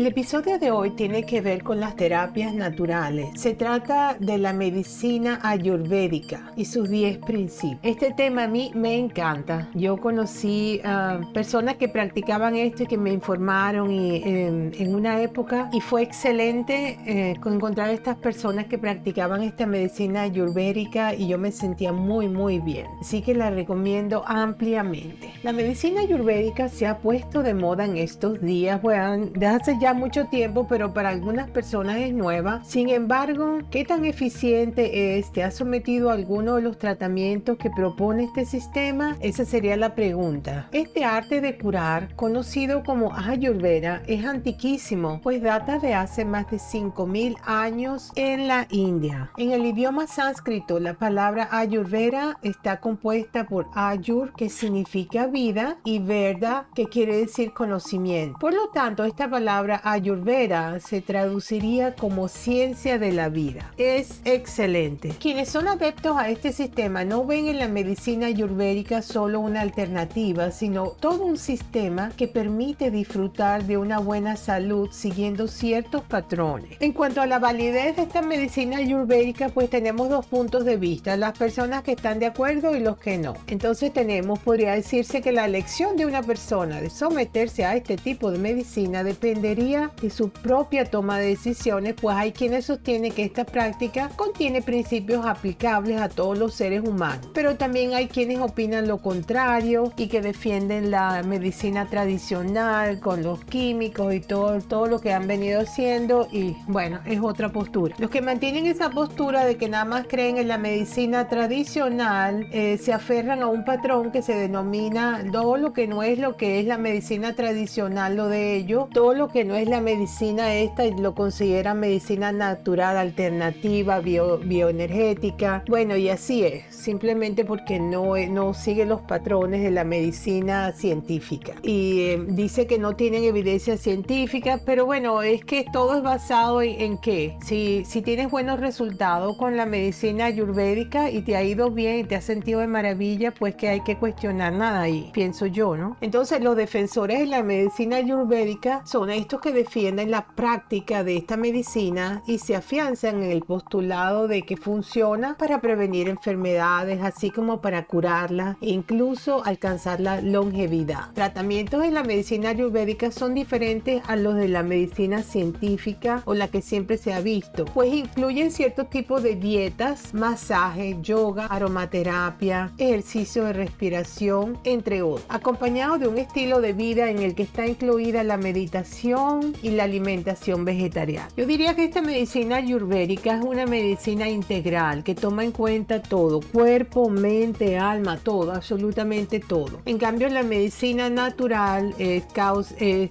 El episodio de hoy tiene que ver con las terapias naturales. Se trata de la medicina ayurvédica y sus 10 principios. Este tema a mí me encanta. Yo conocí a personas que practicaban esto y que me informaron y, em, en una época y fue excelente eh, encontrar estas personas que practicaban esta medicina ayurvédica y yo me sentía muy muy bien. Así que la recomiendo ampliamente. La medicina ayurvédica se ha puesto de moda en estos días, bueno, de hace ya mucho tiempo, pero para algunas personas es nueva. Sin embargo, ¿qué tan eficiente es? ¿Te has sometido a alguno de los tratamientos que propone este sistema? Esa sería la pregunta. Este arte de curar, conocido como Ayurveda, es antiquísimo, pues data de hace más de 5000 años en la India. En el idioma sánscrito, la palabra Ayurveda está compuesta por Ayur, que significa vida, y Verda, que quiere decir conocimiento. Por lo tanto, esta palabra ayurveda se traduciría como ciencia de la vida. Es excelente. Quienes son adeptos a este sistema no ven en la medicina ayurvédica solo una alternativa, sino todo un sistema que permite disfrutar de una buena salud siguiendo ciertos patrones. En cuanto a la validez de esta medicina ayurvédica, pues tenemos dos puntos de vista, las personas que están de acuerdo y los que no. Entonces tenemos, podría decirse que la elección de una persona de someterse a este tipo de medicina dependería de su propia toma de decisiones, pues hay quienes sostienen que esta práctica contiene principios aplicables a todos los seres humanos. Pero también hay quienes opinan lo contrario y que defienden la medicina tradicional con los químicos y todo, todo lo que han venido haciendo y bueno, es otra postura. Los que mantienen esa postura de que nada más creen en la medicina tradicional eh, se aferran a un patrón que se denomina todo lo que no es lo que es la medicina tradicional, lo de ello, todo lo que no es la medicina esta lo consideran medicina natural, alternativa, bioenergética. Bueno, y así es, simplemente porque no, no sigue los patrones de la medicina científica. Y eh, dice que no tienen evidencia científica, pero bueno, es que todo es basado en, en qué. Si, si tienes buenos resultados con la medicina ayurvédica y te ha ido bien y te has sentido de maravilla, pues que hay que cuestionar nada ahí, pienso yo, ¿no? Entonces los defensores de la medicina ayurvédica son estos que defienden la práctica de esta medicina y se afianzan en el postulado de que funciona para prevenir enfermedades, así como para curarlas e incluso alcanzar la longevidad. Tratamientos en la medicina ayurvédica son diferentes a los de la medicina científica o la que siempre se ha visto, pues incluyen ciertos tipos de dietas, masaje, yoga, aromaterapia, ejercicio de respiración, entre otros, acompañado de un estilo de vida en el que está incluida la meditación, y la alimentación vegetariana. Yo diría que esta medicina ayurvédica es una medicina integral que toma en cuenta todo, cuerpo, mente, alma, todo, absolutamente todo. En cambio, la medicina natural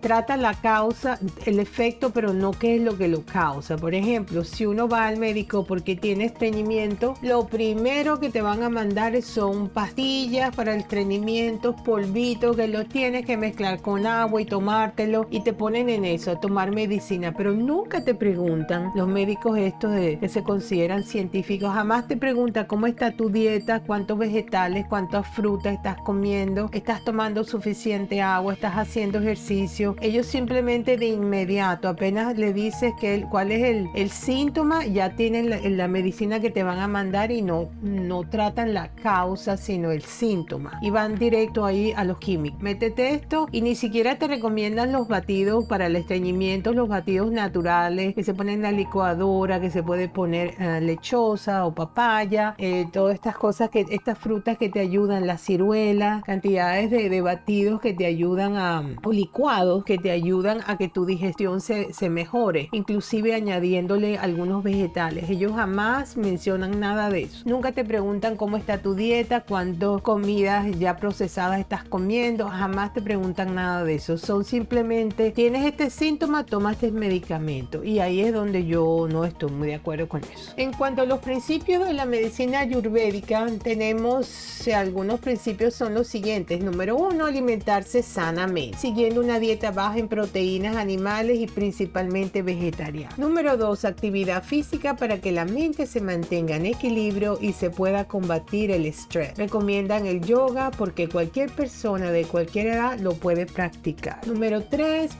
trata la causa, el efecto, pero no qué es lo que lo causa. Por ejemplo, si uno va al médico porque tiene estreñimiento, lo primero que te van a mandar son pastillas para el estreñimiento, polvitos que lo tienes que mezclar con agua y tomártelo y te ponen en eso, a tomar medicina, pero nunca te preguntan, los médicos estos que se consideran científicos, jamás te preguntan cómo está tu dieta, cuántos vegetales, cuántas frutas estás comiendo, estás tomando suficiente agua, estás haciendo ejercicio. Ellos simplemente de inmediato, apenas le dices que cuál es el, el síntoma, ya tienen la, la, medicina que te van a mandar y no, no tratan la causa, sino el síntoma. Y van directo ahí a los químicos. Métete esto y ni siquiera te recomiendan los batidos para el estreñimiento, los batidos naturales que se ponen en la licuadora, que se puede poner lechosa o papaya, eh, todas estas cosas, que estas frutas que te ayudan, la ciruela, cantidades de, batidos que te ayudan a, o licuados que te ayudan a que tu digestión se, se mejore, inclusive añadiéndole algunos vegetales. Ellos jamás mencionan nada de eso. Nunca te preguntan cómo está tu dieta, cuántas comidas ya procesadas estás comiendo, jamás te preguntan nada de eso. Son simplemente, tienes este ese síntoma, toma este medicamento. Y ahí es donde yo no estoy muy de acuerdo con eso. En cuanto a los principios de la medicina ayurvédica, tenemos algunos principios son los siguientes. Número uno, alimentarse sanamente, siguiendo una dieta baja en proteínas animales y principalmente vegetariana. Número dos, actividad física para que la mente se mantenga en equilibrio y se pueda combatir el estrés. Recomiendan el yoga porque cualquier persona de cualquier edad lo puede practicar. Número 3.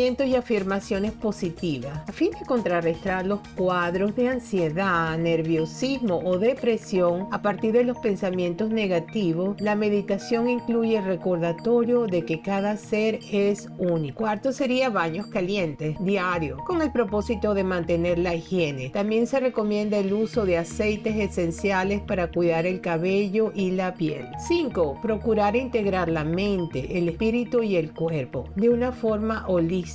Pensamientos y afirmaciones positivas. A fin de contrarrestar los cuadros de ansiedad, nerviosismo o depresión a partir de los pensamientos negativos, la meditación incluye el recordatorio de que cada ser es único. Cuarto sería baños calientes diario con el propósito de mantener la higiene. También se recomienda el uso de aceites esenciales para cuidar el cabello y la piel. 5. Procurar integrar la mente, el espíritu y el cuerpo de una forma holística.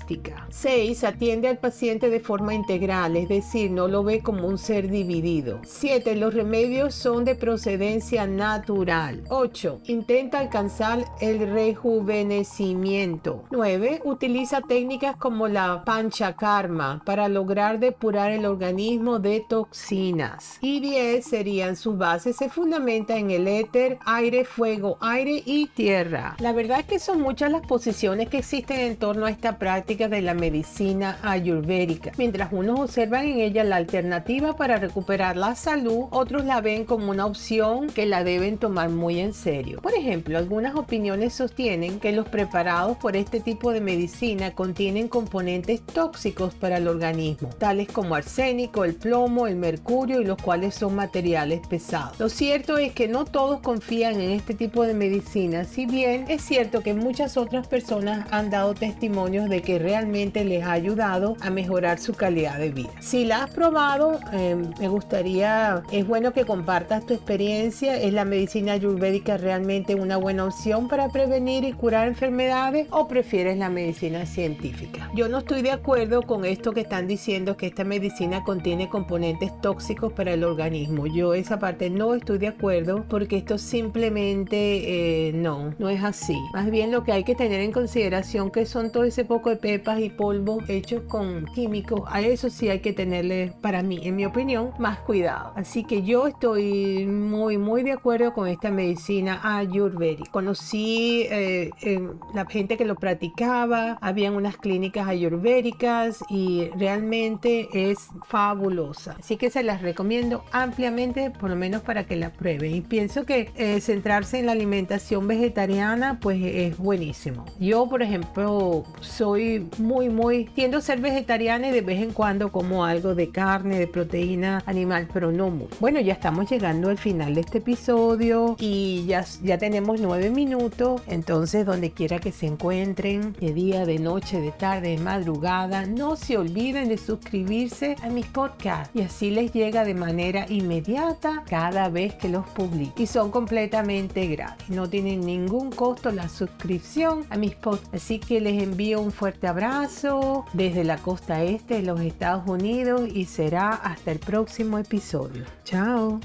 6. Atiende al paciente de forma integral, es decir, no lo ve como un ser dividido. 7. Los remedios son de procedencia natural. 8. Intenta alcanzar el rejuvenecimiento. 9. Utiliza técnicas como la panchakarma para lograr depurar el organismo de toxinas. Y 10 serían sus bases se fundamenta en el éter, aire, fuego, aire y tierra. La verdad es que son muchas las posiciones que existen en torno a esta práctica de la medicina ayurvédica. Mientras unos observan en ella la alternativa para recuperar la salud, otros la ven como una opción que la deben tomar muy en serio. Por ejemplo, algunas opiniones sostienen que los preparados por este tipo de medicina contienen componentes tóxicos para el organismo, tales como arsénico, el plomo, el mercurio y los cuales son materiales pesados. Lo cierto es que no todos confían en este tipo de medicina, si bien es cierto que muchas otras personas han dado testimonios de que realmente les ha ayudado a mejorar su calidad de vida. Si la has probado, em, me gustaría, es bueno que compartas tu experiencia. ¿Es la medicina ayurvédica realmente una buena opción para prevenir y curar enfermedades o prefieres la medicina científica? Yo no estoy de acuerdo con esto que están diciendo que esta medicina contiene componentes tóxicos para el organismo. Yo esa parte no estoy de acuerdo porque esto simplemente eh, no, no es así. Más bien lo que hay que tener en consideración que son todo ese poco de pepas y polvo hechos con químicos. A eso sí hay que tenerle, para mí, en mi opinión, más cuidado. Así que yo estoy muy, muy de acuerdo con esta medicina ayurvédica. Conocí eh, la gente que lo practicaba, habían unas clínicas ayurvédicas y realmente es fabulosa. Así que se las recomiendo ampliamente, por lo menos para que la prueben. Y pienso que eh, centrarse en la alimentación vegetariana pues es buenísimo. Yo, por ejemplo, soy muy, muy, tiendo a ser vegetariana y de vez en cuando como algo de carne, de proteína animal, pero no mucho. Bueno, ya estamos llegando al final de este episodio y ya, ya tenemos nueve minutos. Entonces, donde quiera que se encuentren, de día, de noche, de tarde, de madrugada, no se olviden de suscribirse a mis podcasts y así les llega de manera inmediata cada vez que los publico y son completamente gratis. No tienen ningún costo la suscripción a mis podcasts. Así que les envío un abrazo desde la costa este de los Estados Unidos y será hasta el próximo episodio. Chao.